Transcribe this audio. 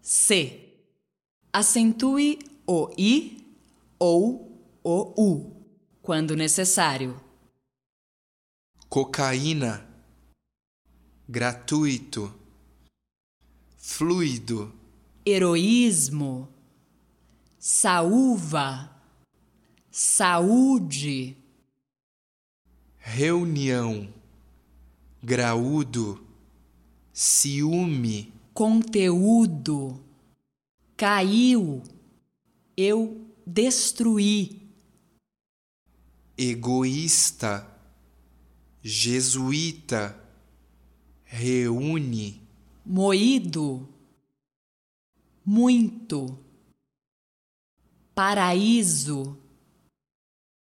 C. Acentue o I ou o U, quando necessário. cocaína, gratuito, fluido, Heroísmo, saúva, saúde, reunião, graúdo, ciúme, conteúdo, caiu, eu destruí, egoísta, jesuíta, reúne, moído, muito, paraíso,